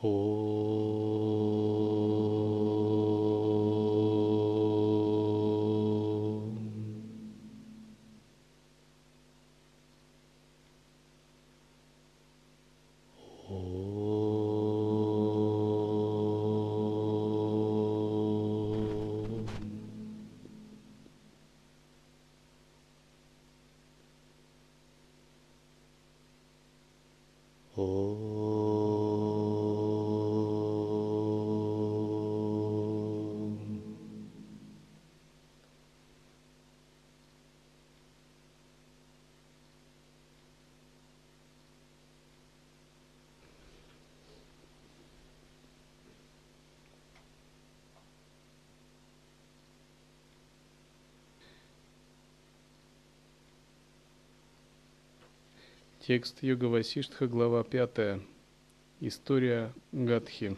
哦。Текст Йога Васиштха, глава 5. История Гадхи.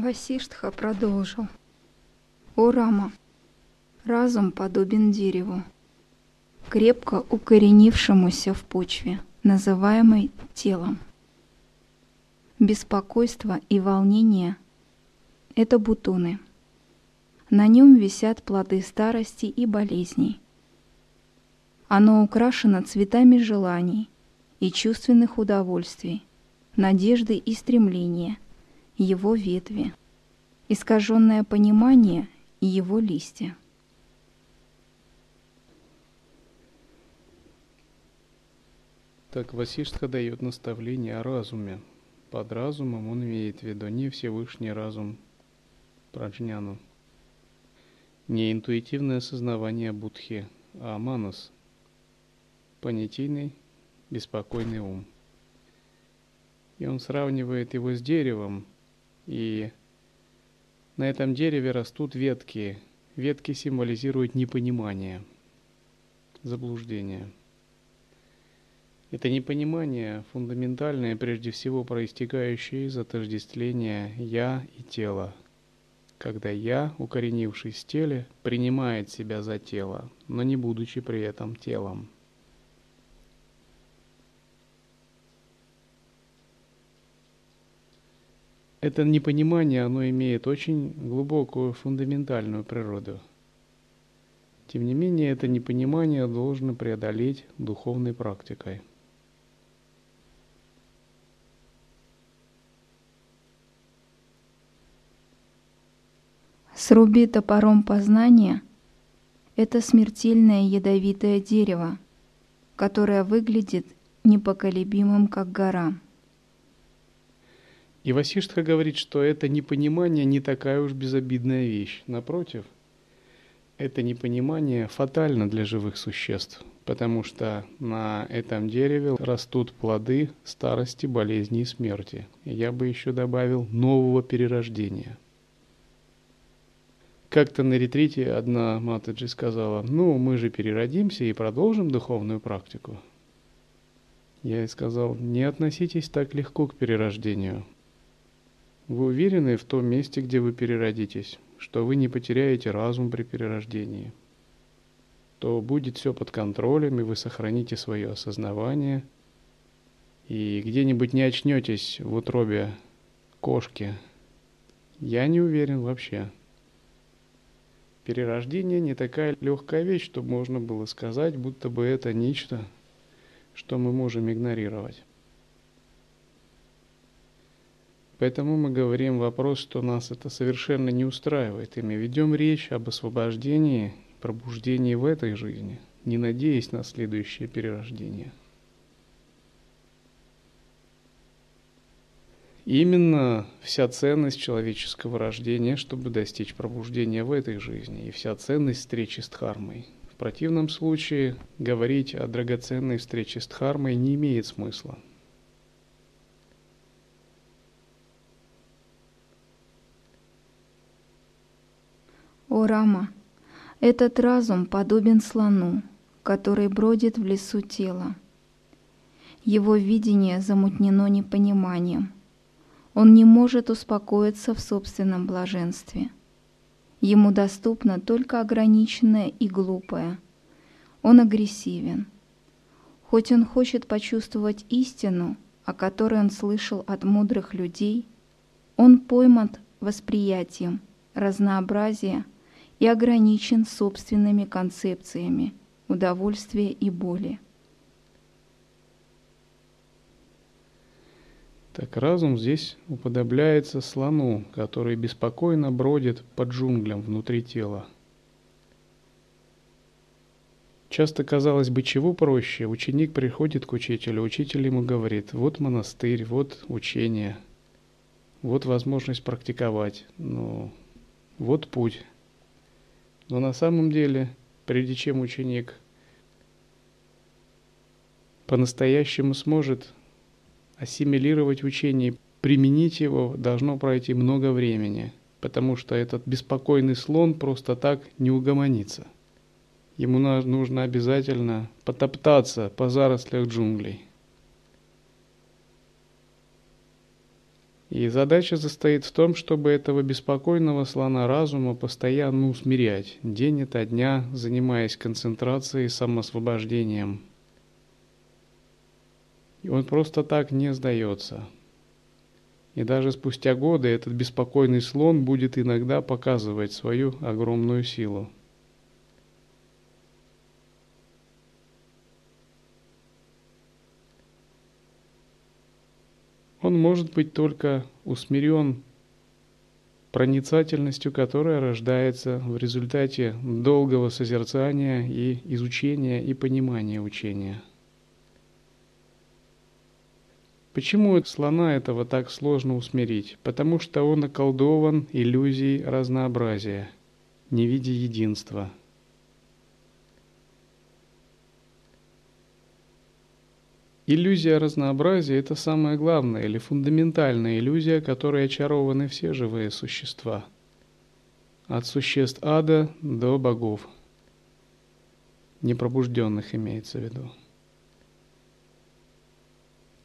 Васиштха продолжил. О Рама, разум подобен дереву, крепко укоренившемуся в почве, называемой телом. Беспокойство и волнение – это бутоны. На нем висят плоды старости и болезней. Оно украшено цветами желаний и чувственных удовольствий, надежды и стремления – его ветви, искаженное понимание и его листья. Так Васиштха дает наставление о разуме. Под разумом он имеет в виду не Всевышний разум Праджняну, не интуитивное осознавание Будхи, а манас, понятийный, беспокойный ум. И он сравнивает его с деревом, и на этом дереве растут ветки. Ветки символизируют непонимание, заблуждение. Это непонимание фундаментальное, прежде всего проистекающее из отождествления «я» и «тело», когда «я», укоренившись в теле, принимает себя за тело, но не будучи при этом телом – это непонимание, оно имеет очень глубокую фундаментальную природу. Тем не менее, это непонимание должно преодолеть духовной практикой. Сруби топором познания – это смертельное ядовитое дерево, которое выглядит непоколебимым, как гора – и Васиштха говорит, что это непонимание не такая уж безобидная вещь. Напротив, это непонимание фатально для живых существ, потому что на этом дереве растут плоды старости, болезни и смерти. Я бы еще добавил нового перерождения. Как-то на ретрите одна Матаджи сказала, ну, мы же переродимся и продолжим духовную практику. Я ей сказал, не относитесь так легко к перерождению. Вы уверены в том месте, где вы переродитесь, что вы не потеряете разум при перерождении, то будет все под контролем, и вы сохраните свое осознавание, и где-нибудь не очнетесь в утробе кошки. Я не уверен вообще. Перерождение не такая легкая вещь, чтобы можно было сказать, будто бы это нечто, что мы можем игнорировать. Поэтому мы говорим вопрос, что нас это совершенно не устраивает, и мы ведем речь об освобождении, пробуждении в этой жизни, не надеясь на следующее перерождение. Именно вся ценность человеческого рождения, чтобы достичь пробуждения в этой жизни, и вся ценность встречи с Дхармой. В противном случае говорить о драгоценной встрече с Дхармой не имеет смысла – О, Рама, этот разум подобен слону, который бродит в лесу тела. Его видение замутнено непониманием. Он не может успокоиться в собственном блаженстве. Ему доступно только ограниченное и глупое. Он агрессивен. Хоть он хочет почувствовать истину, о которой он слышал от мудрых людей, он пойман восприятием разнообразия и ограничен собственными концепциями удовольствия и боли. Так разум здесь уподобляется слону, который беспокойно бродит по джунглям внутри тела. Часто казалось бы, чего проще. Ученик приходит к учителю, учитель ему говорит, вот монастырь, вот учение, вот возможность практиковать, ну, вот путь. Но на самом деле, прежде чем ученик по-настоящему сможет ассимилировать учение, применить его, должно пройти много времени, потому что этот беспокойный слон просто так не угомонится. Ему нужно обязательно потоптаться по зарослях джунглей. И задача состоит в том, чтобы этого беспокойного слона разума постоянно усмирять, день ото дня занимаясь концентрацией и самосвобождением – и он просто так не сдается. И даже спустя годы этот беспокойный слон будет иногда показывать свою огромную силу. Он может быть только усмирен проницательностью, которая рождается в результате долгого созерцания и изучения и понимания учения – Почему слона этого так сложно усмирить? Потому что он околдован иллюзией разнообразия, не видя единства. Иллюзия разнообразия – это самая главная или фундаментальная иллюзия, которой очарованы все живые существа. От существ ада до богов. Непробужденных имеется в виду.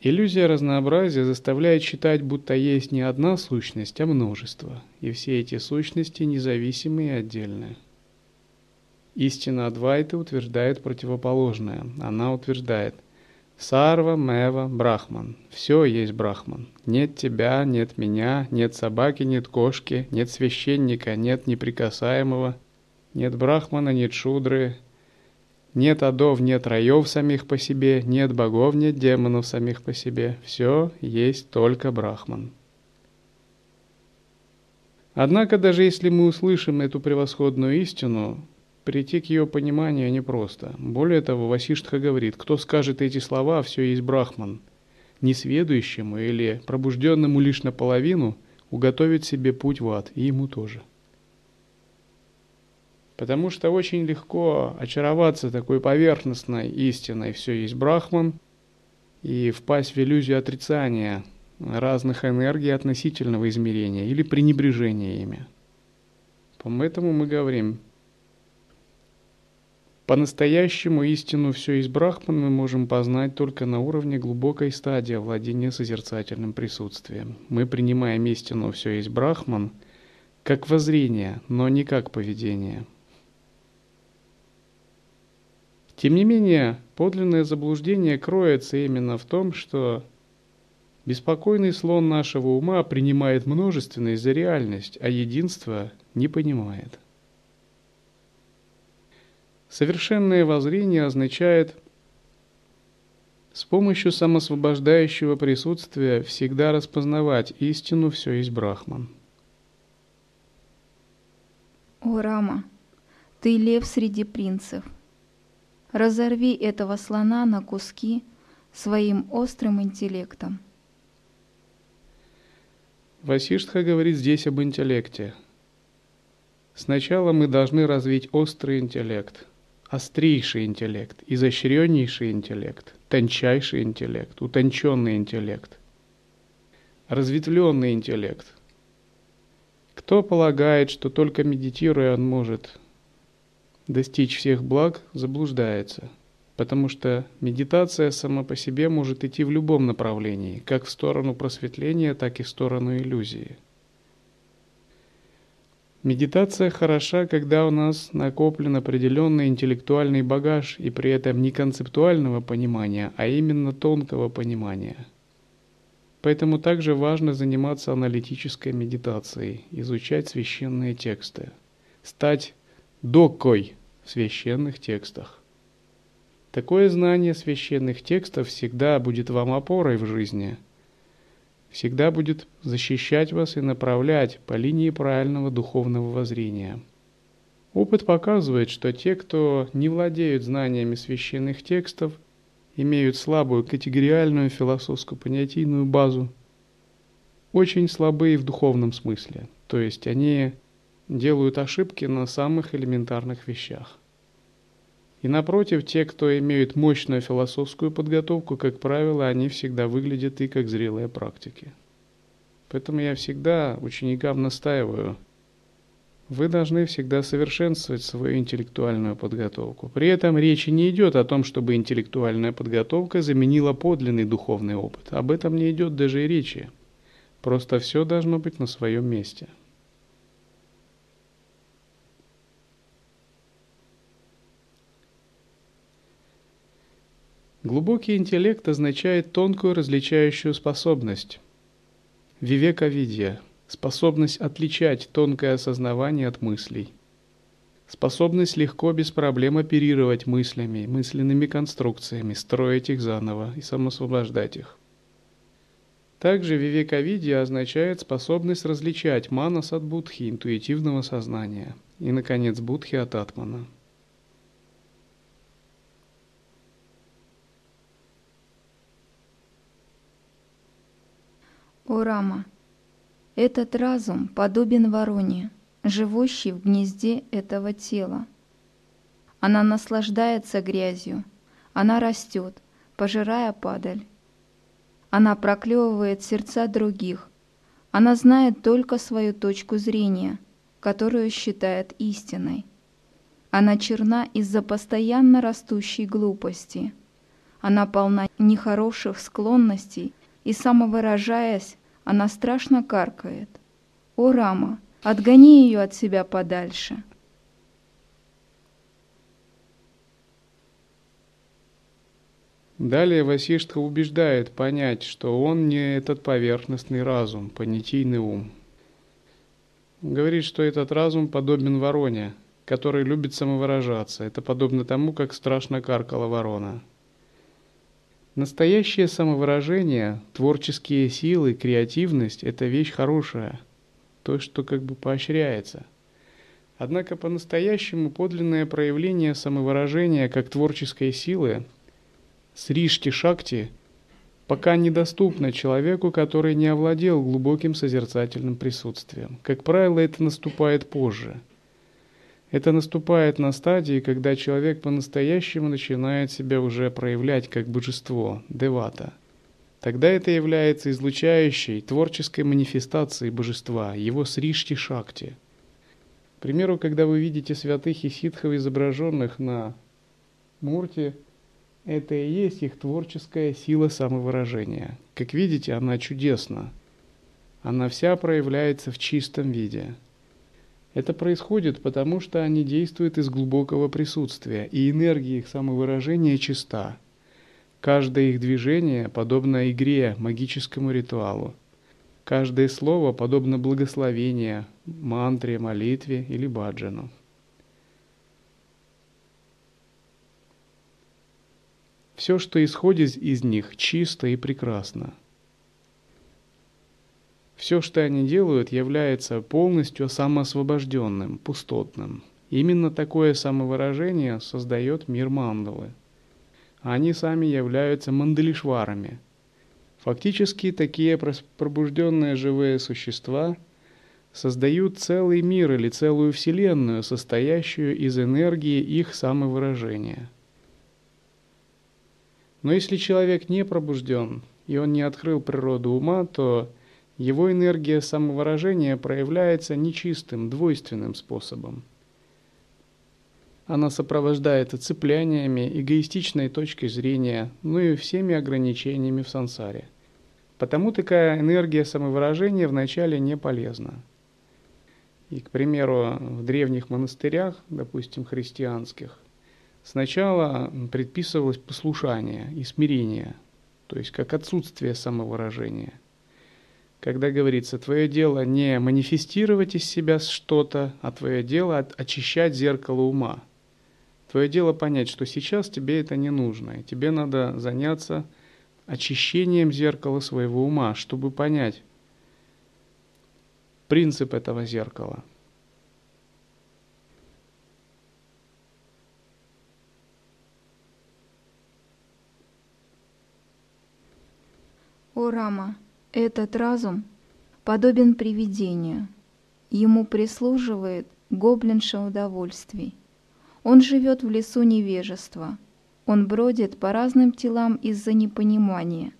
Иллюзия разнообразия заставляет считать, будто есть не одна сущность, а множество, и все эти сущности независимые и отдельные. Истина Адвайта утверждает противоположное. Она утверждает «Сарва, Мева, Брахман». Все есть Брахман. Нет тебя, нет меня, нет собаки, нет кошки, нет священника, нет неприкасаемого, нет Брахмана, нет Шудры, нет адов, нет раев самих по себе, нет богов, нет демонов самих по себе. Все есть только Брахман. Однако, даже если мы услышим эту превосходную истину, прийти к ее пониманию непросто. Более того, Васиштха говорит, кто скажет эти слова, все есть Брахман. Несведущему или пробужденному лишь наполовину уготовит себе путь в ад, и ему тоже – Потому что очень легко очароваться такой поверхностной истиной «все есть Брахман» и впасть в иллюзию отрицания разных энергий относительного измерения или пренебрежения ими. Поэтому мы говорим, по-настоящему истину все есть Брахман мы можем познать только на уровне глубокой стадии владения созерцательным присутствием. Мы принимаем истину все есть Брахман как воззрение, но не как поведение – тем не менее, подлинное заблуждение кроется именно в том, что беспокойный слон нашего ума принимает множественность за реальность, а единство не понимает. Совершенное воззрение означает с помощью самосвобождающего присутствия всегда распознавать истину все есть Брахман. О, Рама, ты лев среди принцев – Разорви этого слона на куски своим острым интеллектом. Васиштха говорит здесь об интеллекте. Сначала мы должны развить острый интеллект, острейший интеллект, изощреннейший интеллект, тончайший интеллект, утонченный интеллект, разветвленный интеллект. Кто полагает, что только медитируя он может достичь всех благ, заблуждается, потому что медитация сама по себе может идти в любом направлении, как в сторону просветления, так и в сторону иллюзии. Медитация хороша, когда у нас накоплен определенный интеллектуальный багаж и при этом не концептуального понимания, а именно тонкого понимания. Поэтому также важно заниматься аналитической медитацией, изучать священные тексты, стать докой в священных текстах. Такое знание священных текстов всегда будет вам опорой в жизни, всегда будет защищать вас и направлять по линии правильного духовного воззрения. Опыт показывает, что те, кто не владеют знаниями священных текстов, имеют слабую категориальную философско-понятийную базу, очень слабые в духовном смысле, то есть они делают ошибки на самых элементарных вещах. И напротив, те, кто имеют мощную философскую подготовку, как правило, они всегда выглядят и как зрелые практики. Поэтому я всегда ученикам настаиваю, вы должны всегда совершенствовать свою интеллектуальную подготовку. При этом речи не идет о том, чтобы интеллектуальная подготовка заменила подлинный духовный опыт. Об этом не идет даже и речи. Просто все должно быть на своем месте. Глубокий интеллект означает тонкую различающую способность. Вивека-видья – способность отличать тонкое осознавание от мыслей. Способность легко, без проблем оперировать мыслями, мысленными конструкциями, строить их заново и самосвобождать их. Также вивековидия означает способность различать манас от будхи, интуитивного сознания, и, наконец, будхи от атмана – О Рама, этот разум подобен вороне, живущей в гнезде этого тела. Она наслаждается грязью, она растет, пожирая падаль. Она проклевывает сердца других, она знает только свою точку зрения, которую считает истиной. Она черна из-за постоянно растущей глупости. Она полна нехороших склонностей – и самовыражаясь, она страшно каркает. «О, Рама, отгони ее от себя подальше!» Далее Васиштха убеждает понять, что он не этот поверхностный разум, понятийный ум. Говорит, что этот разум подобен вороне, который любит самовыражаться. Это подобно тому, как страшно каркала ворона – Настоящее самовыражение, творческие силы, креативность – это вещь хорошая, то, что как бы поощряется. Однако по-настоящему подлинное проявление самовыражения как творческой силы, сришти-шакти, пока недоступно человеку, который не овладел глубоким созерцательным присутствием. Как правило, это наступает позже – это наступает на стадии, когда человек по-настоящему начинает себя уже проявлять как божество, девата. Тогда это является излучающей, творческой манифестацией божества, его сришти шакти. К примеру, когда вы видите святых и ситхов, изображенных на мурте, это и есть их творческая сила самовыражения. Как видите, она чудесна. Она вся проявляется в чистом виде – это происходит потому, что они действуют из глубокого присутствия, и энергия их самовыражения чиста. Каждое их движение подобно игре, магическому ритуалу. Каждое слово подобно благословению, мантре, молитве или баджану. Все, что исходит из них, чисто и прекрасно – все, что они делают, является полностью самоосвобожденным, пустотным. Именно такое самовыражение создает мир мандалы. Они сами являются мандалишварами. Фактически такие пробужденные живые существа создают целый мир или целую вселенную, состоящую из энергии их самовыражения. Но если человек не пробужден, и он не открыл природу ума, то его энергия самовыражения проявляется нечистым, двойственным способом. Она сопровождается цепляниями, эгоистичной точкой зрения, ну и всеми ограничениями в сансаре. Потому такая энергия самовыражения вначале не полезна. И, к примеру, в древних монастырях, допустим, христианских, сначала предписывалось послушание и смирение, то есть как отсутствие самовыражения – когда говорится, твое дело не манифестировать из себя что-то, а твое дело очищать зеркало ума. Твое дело понять, что сейчас тебе это не нужно, и тебе надо заняться очищением зеркала своего ума, чтобы понять принцип этого зеркала. О Рама, этот разум подобен привидению. Ему прислуживает гоблинша удовольствий. Он живет в лесу невежества. Он бродит по разным телам из-за непонимания.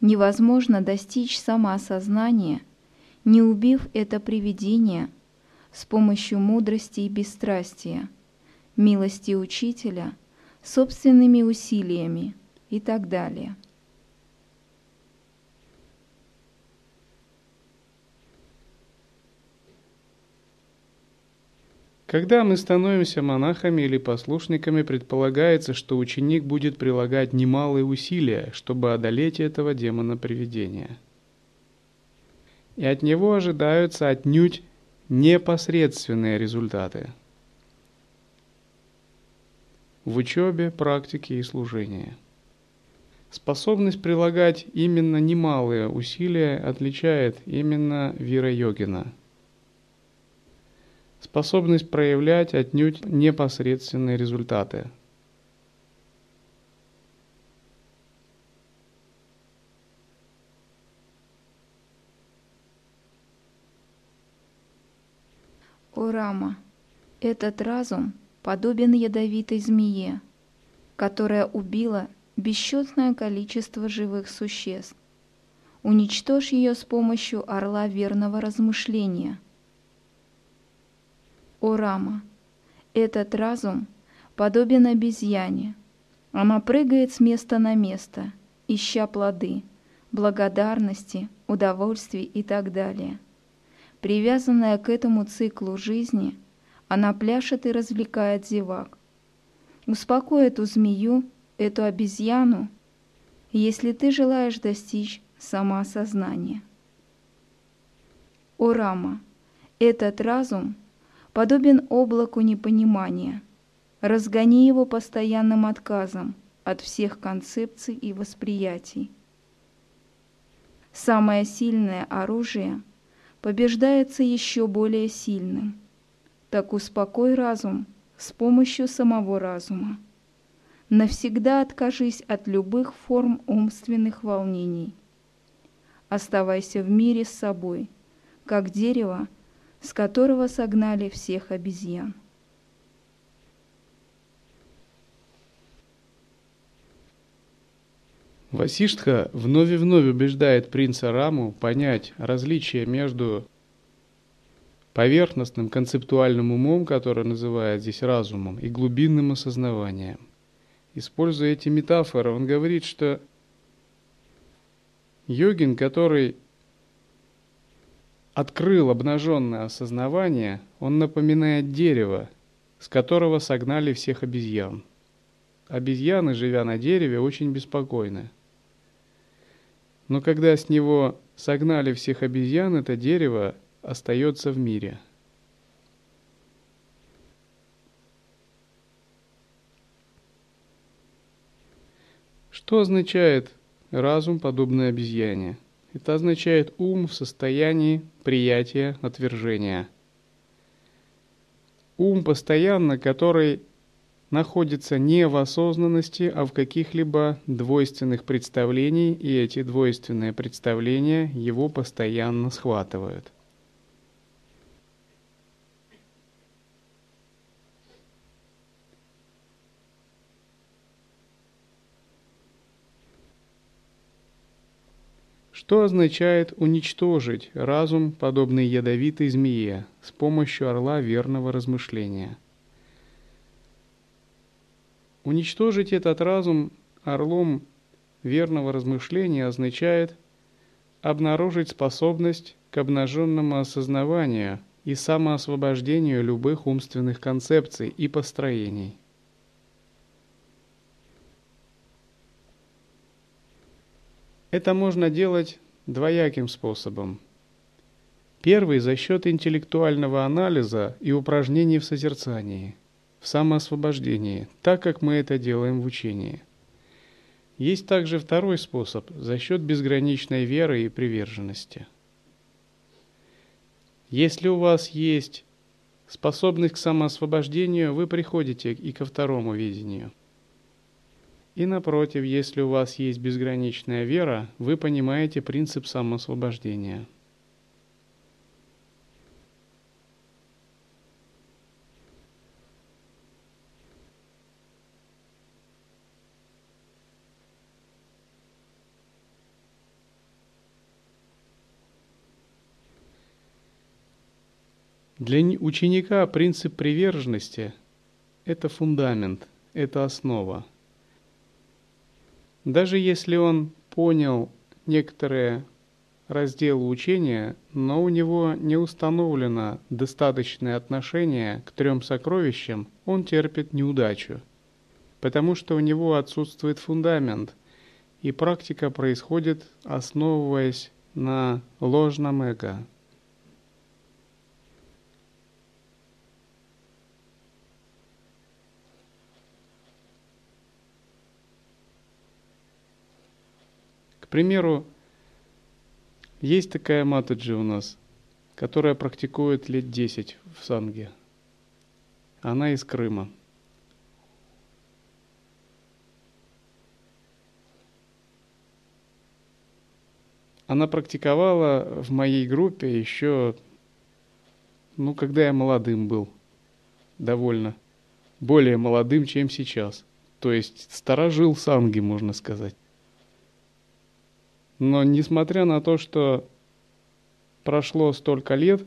Невозможно достичь самоосознания, не убив это привидение с помощью мудрости и бесстрастия, милости учителя, собственными усилиями и так далее. Когда мы становимся монахами или послушниками, предполагается, что ученик будет прилагать немалые усилия, чтобы одолеть этого демона привидения. И от него ожидаются отнюдь непосредственные результаты в учебе, практике и служении. Способность прилагать именно немалые усилия отличает именно Вира Йогина – способность проявлять отнюдь непосредственные результаты. О Рама, этот разум подобен ядовитой змее, которая убила бесчетное количество живых существ. Уничтожь ее с помощью орла верного размышления – о Рама, этот разум подобен обезьяне. Она прыгает с места на место, ища плоды, благодарности, удовольствий и так далее. Привязанная к этому циклу жизни, она пляшет и развлекает зевак. Успокой эту змею, эту обезьяну, если ты желаешь достичь самоосознания. О Рама, этот разум — подобен облаку непонимания. Разгони его постоянным отказом от всех концепций и восприятий. Самое сильное оружие побеждается еще более сильным. Так успокой разум с помощью самого разума. Навсегда откажись от любых форм умственных волнений. Оставайся в мире с собой, как дерево, с которого согнали всех обезьян. Васиштха вновь и вновь убеждает принца Раму понять различие между поверхностным концептуальным умом, который называет здесь разумом, и глубинным осознаванием. Используя эти метафоры, он говорит, что йогин, который открыл обнаженное осознавание, он напоминает дерево, с которого согнали всех обезьян. Обезьяны, живя на дереве, очень беспокойны. Но когда с него согнали всех обезьян, это дерево остается в мире. Что означает разум, подобный обезьяне? Это означает ум в состоянии приятия отвержения. Ум постоянно, который находится не в осознанности, а в каких-либо двойственных представлениях, и эти двойственные представления его постоянно схватывают. Что означает уничтожить разум, подобный ядовитой змее, с помощью орла верного размышления. Уничтожить этот разум орлом верного размышления означает обнаружить способность к обнаженному осознаванию и самоосвобождению любых умственных концепций и построений. Это можно делать двояким способом. Первый за счет интеллектуального анализа и упражнений в созерцании, в самоосвобождении, так как мы это делаем в учении. Есть также второй способ за счет безграничной веры и приверженности. Если у вас есть способность к самоосвобождению, вы приходите и ко второму видению. И напротив, если у вас есть безграничная вера, вы понимаете принцип самоосвобождения – Для ученика принцип приверженности – это фундамент, это основа. Даже если он понял некоторые разделы учения, но у него не установлено достаточное отношение к трем сокровищам, он терпит неудачу, потому что у него отсутствует фундамент, и практика происходит, основываясь на ложном эго – Примеру, есть такая матаджи у нас, которая практикует лет 10 в санге. Она из Крыма. Она практиковала в моей группе еще, ну, когда я молодым был, довольно более молодым, чем сейчас. То есть старожил санги, можно сказать. Но несмотря на то, что прошло столько лет,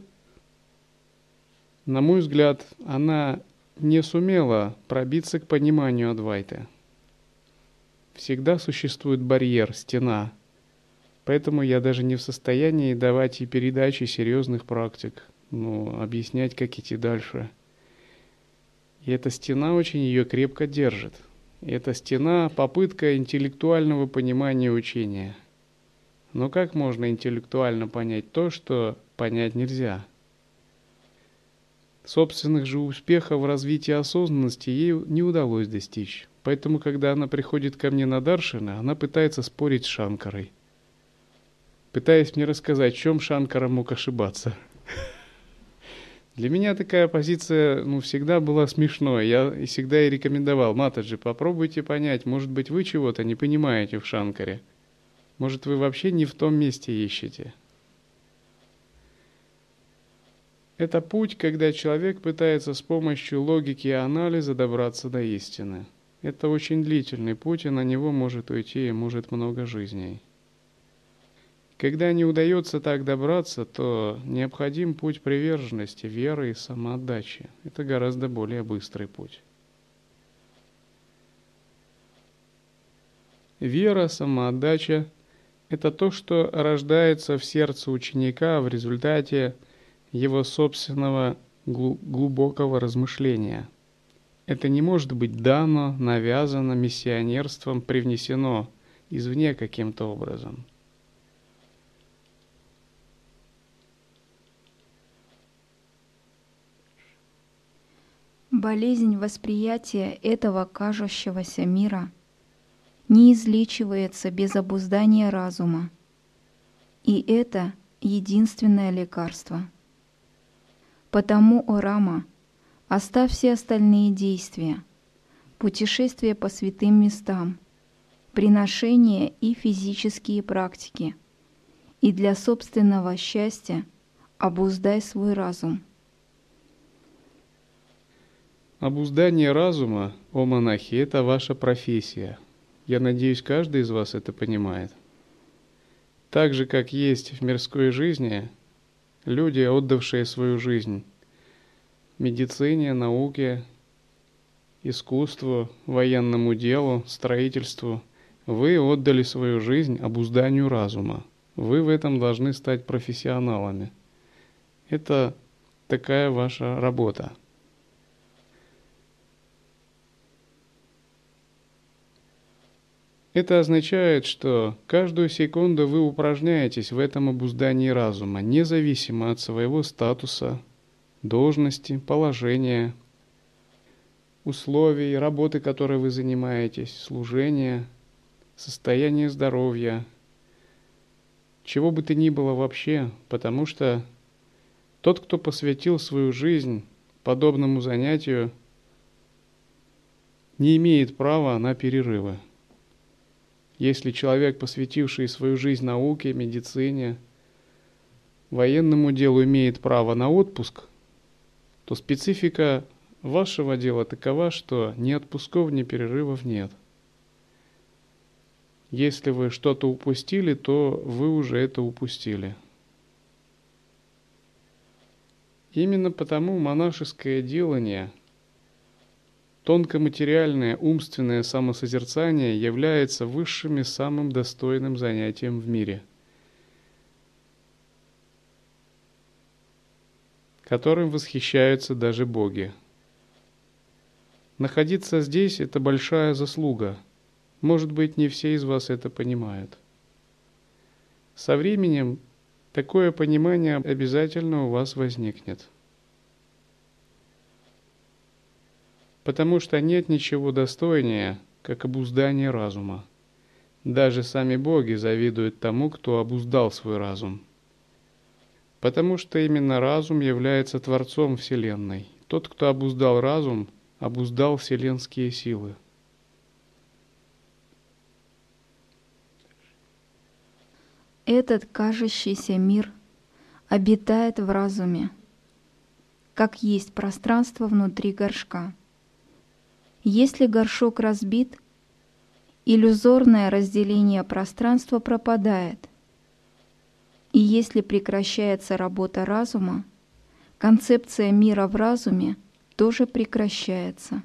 на мой взгляд, она не сумела пробиться к пониманию Адвайты. Всегда существует барьер, стена. Поэтому я даже не в состоянии давать и передачи серьезных практик, ну, объяснять, как идти дальше. И эта стена очень ее крепко держит. И эта стена – попытка интеллектуального понимания учения – но как можно интеллектуально понять то, что понять нельзя? Собственных же успехов в развитии осознанности ей не удалось достичь. Поэтому, когда она приходит ко мне на Даршина, она пытается спорить с Шанкарой. Пытаясь мне рассказать, в чем Шанкара мог ошибаться. Для меня такая позиция ну, всегда была смешной. Я всегда и рекомендовал, Матаджи, попробуйте понять, может быть, вы чего-то не понимаете в Шанкаре. Может, вы вообще не в том месте ищете? Это путь, когда человек пытается с помощью логики и анализа добраться до истины. Это очень длительный путь, и на него может уйти и может много жизней. Когда не удается так добраться, то необходим путь приверженности, веры и самоотдачи. Это гораздо более быстрый путь. Вера, самоотдача это то, что рождается в сердце ученика в результате его собственного глубокого размышления. Это не может быть дано, навязано миссионерством, привнесено извне каким-то образом. Болезнь восприятия этого кажущегося мира – не излечивается без обуздания разума. И это единственное лекарство. Потому, о Рама, оставь все остальные действия, путешествия по святым местам, приношения и физические практики, и для собственного счастья обуздай свой разум. Обуздание разума, о монахи, это ваша профессия – я надеюсь, каждый из вас это понимает. Так же, как есть в мирской жизни люди, отдавшие свою жизнь медицине, науке, искусству, военному делу, строительству, вы отдали свою жизнь обузданию разума. Вы в этом должны стать профессионалами. Это такая ваша работа. Это означает, что каждую секунду вы упражняетесь в этом обуздании разума, независимо от своего статуса, должности, положения, условий, работы, которой вы занимаетесь, служения, состояния здоровья, чего бы то ни было вообще, потому что тот, кто посвятил свою жизнь подобному занятию, не имеет права на перерывы. Если человек, посвятивший свою жизнь науке, медицине, военному делу имеет право на отпуск, то специфика вашего дела такова, что ни отпусков, ни перерывов нет. Если вы что-то упустили, то вы уже это упустили. Именно потому монашеское делание – Тонкоматериальное умственное самосозерцание является высшим и самым достойным занятием в мире, которым восхищаются даже боги. Находиться здесь – это большая заслуга. Может быть, не все из вас это понимают. Со временем такое понимание обязательно у вас возникнет – потому что нет ничего достойнее, как обуздание разума. Даже сами боги завидуют тому, кто обуздал свой разум. Потому что именно разум является Творцом Вселенной. Тот, кто обуздал разум, обуздал вселенские силы. Этот кажущийся мир обитает в разуме, как есть пространство внутри горшка – если горшок разбит, иллюзорное разделение пространства пропадает. И если прекращается работа разума, концепция мира в разуме тоже прекращается.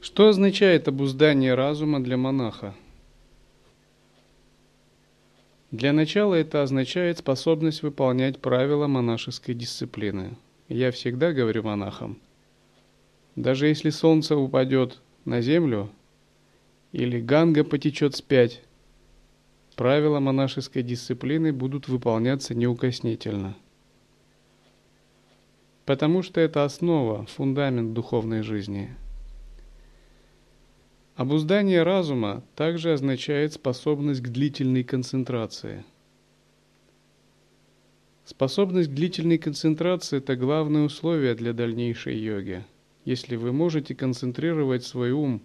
Что означает обуздание разума для монаха? Для начала это означает способность выполнять правила монашеской дисциплины. Я всегда говорю монахам, даже если солнце упадет на землю или ганга потечет спять, правила монашеской дисциплины будут выполняться неукоснительно. Потому что это основа, фундамент духовной жизни – Обуздание разума также означает способность к длительной концентрации. Способность к длительной концентрации – это главное условие для дальнейшей йоги. Если вы можете концентрировать свой ум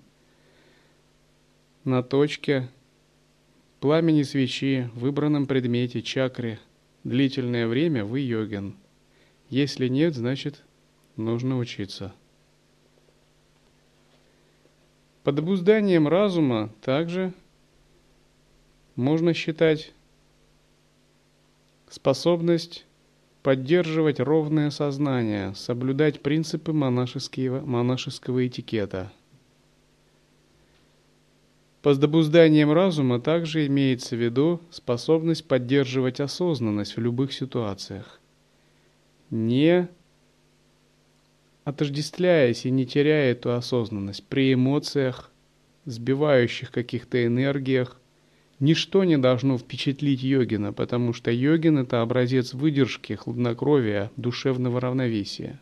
на точке, пламени свечи, выбранном предмете, чакре, длительное время вы йогин. Если нет, значит нужно учиться. Под обузданием разума также можно считать способность поддерживать ровное сознание, соблюдать принципы монашеского, монашеского этикета. Под обузданием разума также имеется в виду способность поддерживать осознанность в любых ситуациях, не отождествляясь и не теряя эту осознанность при эмоциях, сбивающих каких-то энергиях, ничто не должно впечатлить йогина, потому что йогин – это образец выдержки, хладнокровия, душевного равновесия.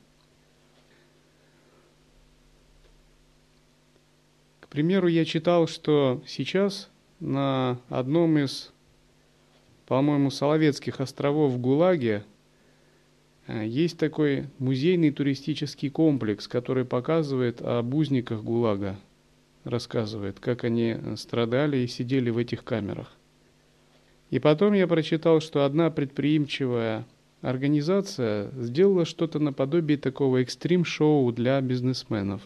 К примеру, я читал, что сейчас на одном из, по-моему, Соловецких островов в ГУЛАГе есть такой музейный туристический комплекс, который показывает об узниках ГУЛАГа, рассказывает, как они страдали и сидели в этих камерах. И потом я прочитал, что одна предприимчивая организация сделала что-то наподобие такого экстрим-шоу для бизнесменов.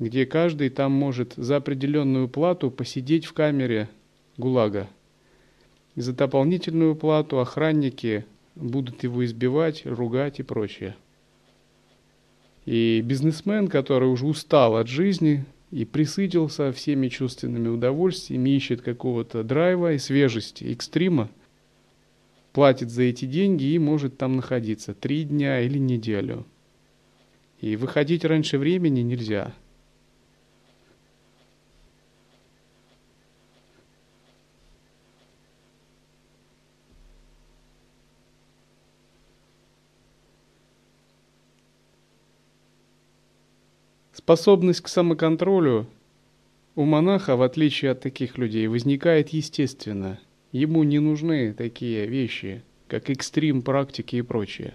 где каждый там может за определенную плату посидеть в камере ГУЛАГа. И за дополнительную плату охранники будут его избивать, ругать и прочее. И бизнесмен, который уже устал от жизни и присытился всеми чувственными удовольствиями, ищет какого-то драйва и свежести, экстрима, платит за эти деньги и может там находиться три дня или неделю. И выходить раньше времени нельзя – Способность к самоконтролю у монаха, в отличие от таких людей, возникает естественно. Ему не нужны такие вещи, как экстрим практики и прочее.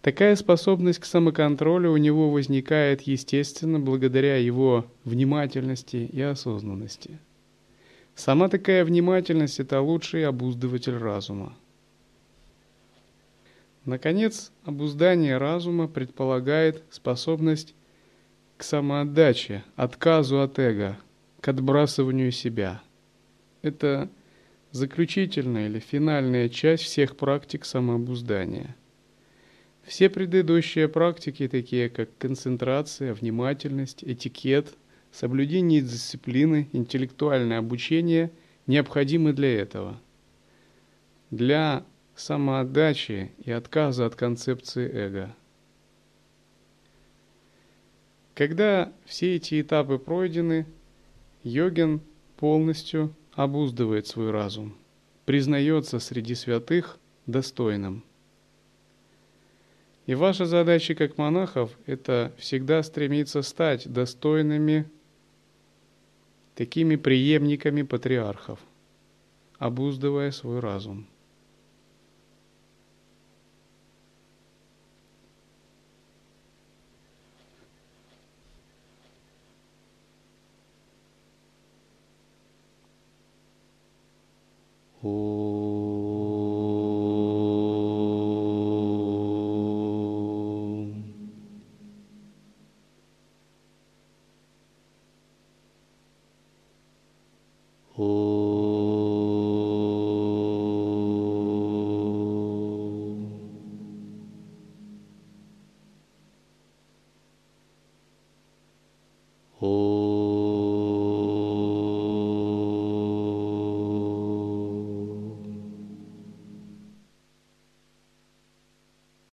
Такая способность к самоконтролю у него возникает естественно благодаря его внимательности и осознанности. Сама такая внимательность – это лучший обуздыватель разума. Наконец, обуздание разума предполагает способность к самоотдаче, отказу от эго, к отбрасыванию себя. Это заключительная или финальная часть всех практик самообуздания. Все предыдущие практики, такие как концентрация, внимательность, этикет, соблюдение дисциплины, интеллектуальное обучение, необходимы для этого. Для самоотдачи и отказа от концепции эго – когда все эти этапы пройдены, йогин полностью обуздывает свой разум, признается среди святых достойным. И ваша задача как монахов – это всегда стремиться стать достойными такими преемниками патриархов, обуздывая свой разум.